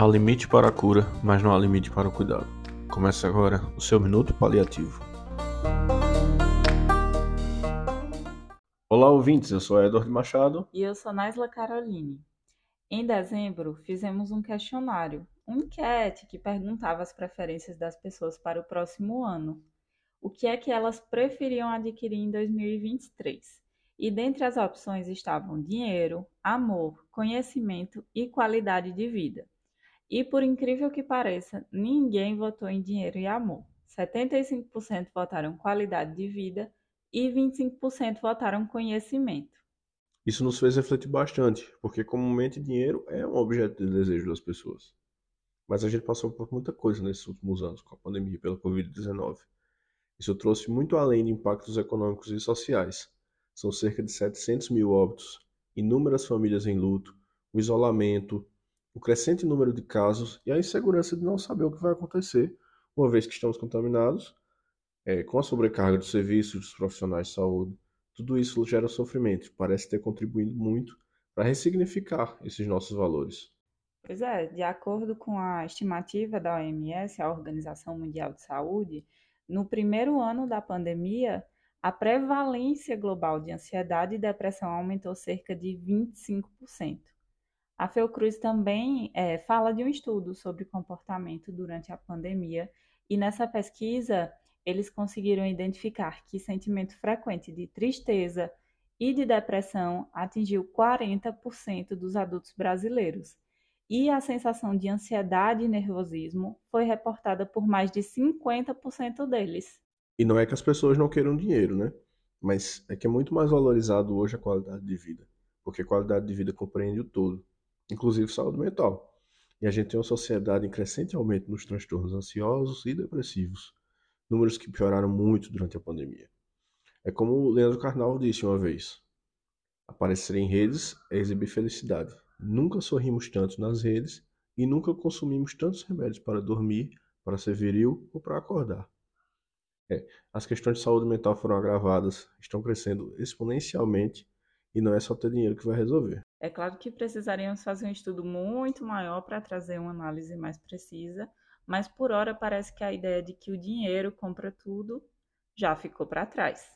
Há limite para a cura, mas não há limite para o cuidado. Começa agora o seu Minuto Paliativo. Olá, ouvintes. Eu sou Edward Machado. E eu sou Naisla Caroline. Em dezembro, fizemos um questionário, uma enquete que perguntava as preferências das pessoas para o próximo ano. O que é que elas preferiam adquirir em 2023? E dentre as opções estavam dinheiro, amor, conhecimento e qualidade de vida. E por incrível que pareça, ninguém votou em dinheiro e amor. 75% votaram qualidade de vida e 25% votaram conhecimento. Isso nos fez refletir bastante, porque comumente dinheiro é um objeto de desejo das pessoas. Mas a gente passou por muita coisa nesses últimos anos com a pandemia pela Covid-19. Isso trouxe muito além de impactos econômicos e sociais são cerca de 700 mil óbitos, inúmeras famílias em luto, o isolamento, o crescente número de casos e a insegurança de não saber o que vai acontecer, uma vez que estamos contaminados, é, com a sobrecarga dos serviços dos profissionais de saúde. Tudo isso gera sofrimento, parece ter contribuído muito para ressignificar esses nossos valores. Pois é, de acordo com a estimativa da OMS, a Organização Mundial de Saúde, no primeiro ano da pandemia, a prevalência global de ansiedade e depressão aumentou cerca de 25%. A Fiocruz também é, fala de um estudo sobre comportamento durante a pandemia, e nessa pesquisa eles conseguiram identificar que sentimento frequente de tristeza e de depressão atingiu 40% dos adultos brasileiros. E a sensação de ansiedade e nervosismo foi reportada por mais de 50% deles. E não é que as pessoas não queiram dinheiro, né? Mas é que é muito mais valorizado hoje a qualidade de vida. Porque qualidade de vida compreende o todo, inclusive saúde mental. E a gente tem uma sociedade em crescente aumento nos transtornos ansiosos e depressivos, números que pioraram muito durante a pandemia. É como o Leandro Carnal disse uma vez: aparecer em redes é exibir felicidade. Nunca sorrimos tanto nas redes e nunca consumimos tantos remédios para dormir, para ser viril ou para acordar. É, as questões de saúde mental foram agravadas, estão crescendo exponencialmente e não é só ter dinheiro que vai resolver. É claro que precisaríamos fazer um estudo muito maior para trazer uma análise mais precisa, mas por hora parece que a ideia de que o dinheiro compra tudo já ficou para trás.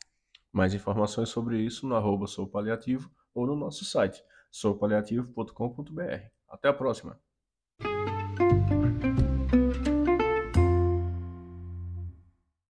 Mais informações sobre isso no arroba soupaliativo ou no nosso site soupaliativo.com.br. Até a próxima!